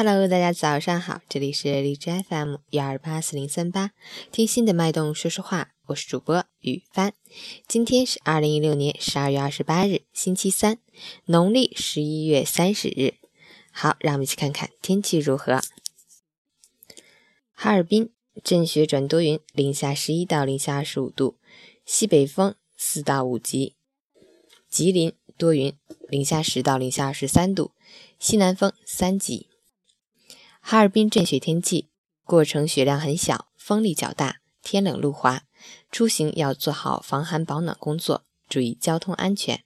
Hello，大家早上好，这里是荔枝 FM 幺二八四零三八，听心的脉动说说话，我是主播雨帆。今天是二零一六年十二月二十八日，星期三，农历十一月三十日。好，让我们一起看看天气如何。哈尔滨阵雪转多云，零下十一到零下二十五度，西北风四到五级。吉林多云，零下十到零下二十三度，西南风三级。哈尔滨阵雪天气，过程雪量很小，风力较大，天冷路滑，出行要做好防寒保暖工作，注意交通安全。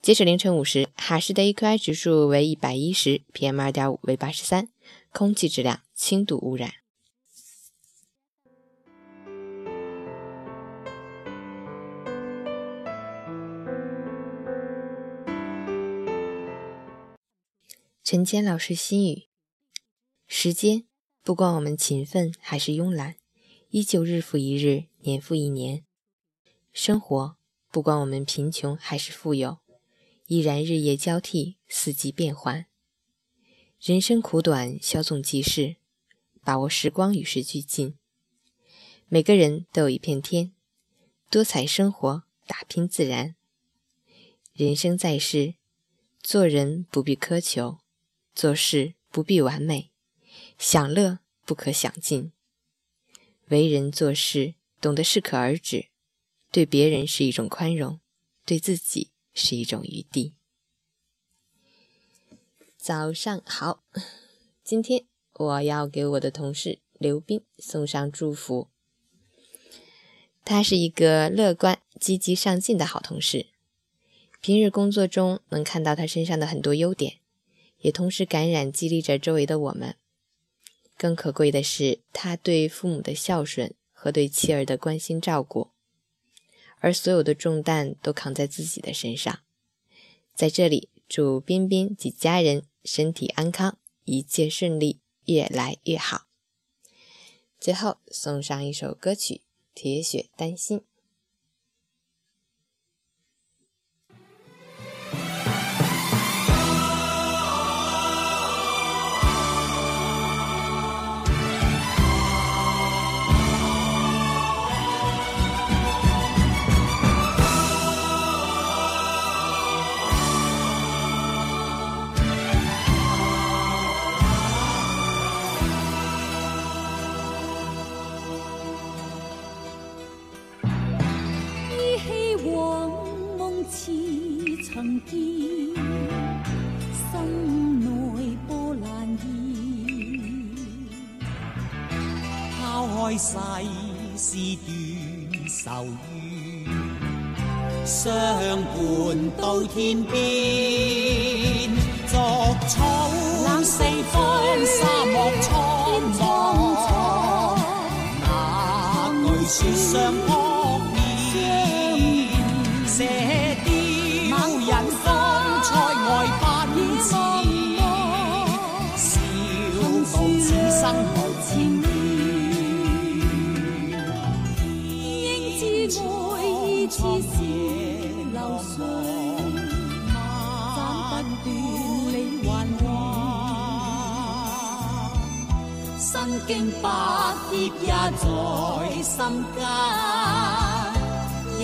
截止凌晨五时，哈市的 AQI 指数为一百一十，PM 二点五为八十三，空气质量轻度污染。陈坚老师心语。时间不管我们勤奋还是慵懒，依旧日复一日，年复一年。生活不管我们贫穷还是富有，依然日夜交替，四季变换。人生苦短，稍纵即逝，把握时光与时俱进。每个人都有一片天，多彩生活，打拼自然。人生在世，做人不必苛求，做事不必完美。享乐不可享尽，为人做事懂得适可而止，对别人是一种宽容，对自己是一种余地。早上好，今天我要给我的同事刘斌送上祝福。他是一个乐观、积极上进的好同事，平日工作中能看到他身上的很多优点，也同时感染激励着周围的我们。更可贵的是，他对父母的孝顺和对妻儿的关心照顾，而所有的重担都扛在自己的身上。在这里，祝彬彬及家人身体安康，一切顺利，越来越好。最后送上一首歌曲《铁血丹心》。心内波澜现，抛开世事怨愁怨，相伴到天边作草。似血流水，斩不断理还乱，身经百劫也在心间，因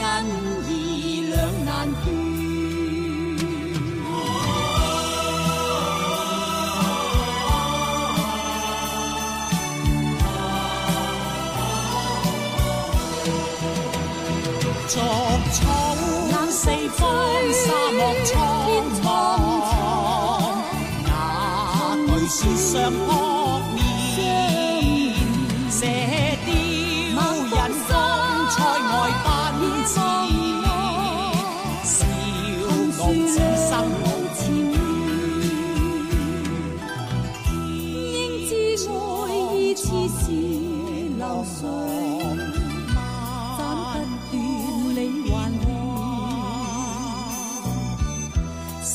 风，沙漠苍茫，哪惧雪霜扑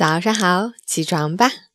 早上好，起床吧。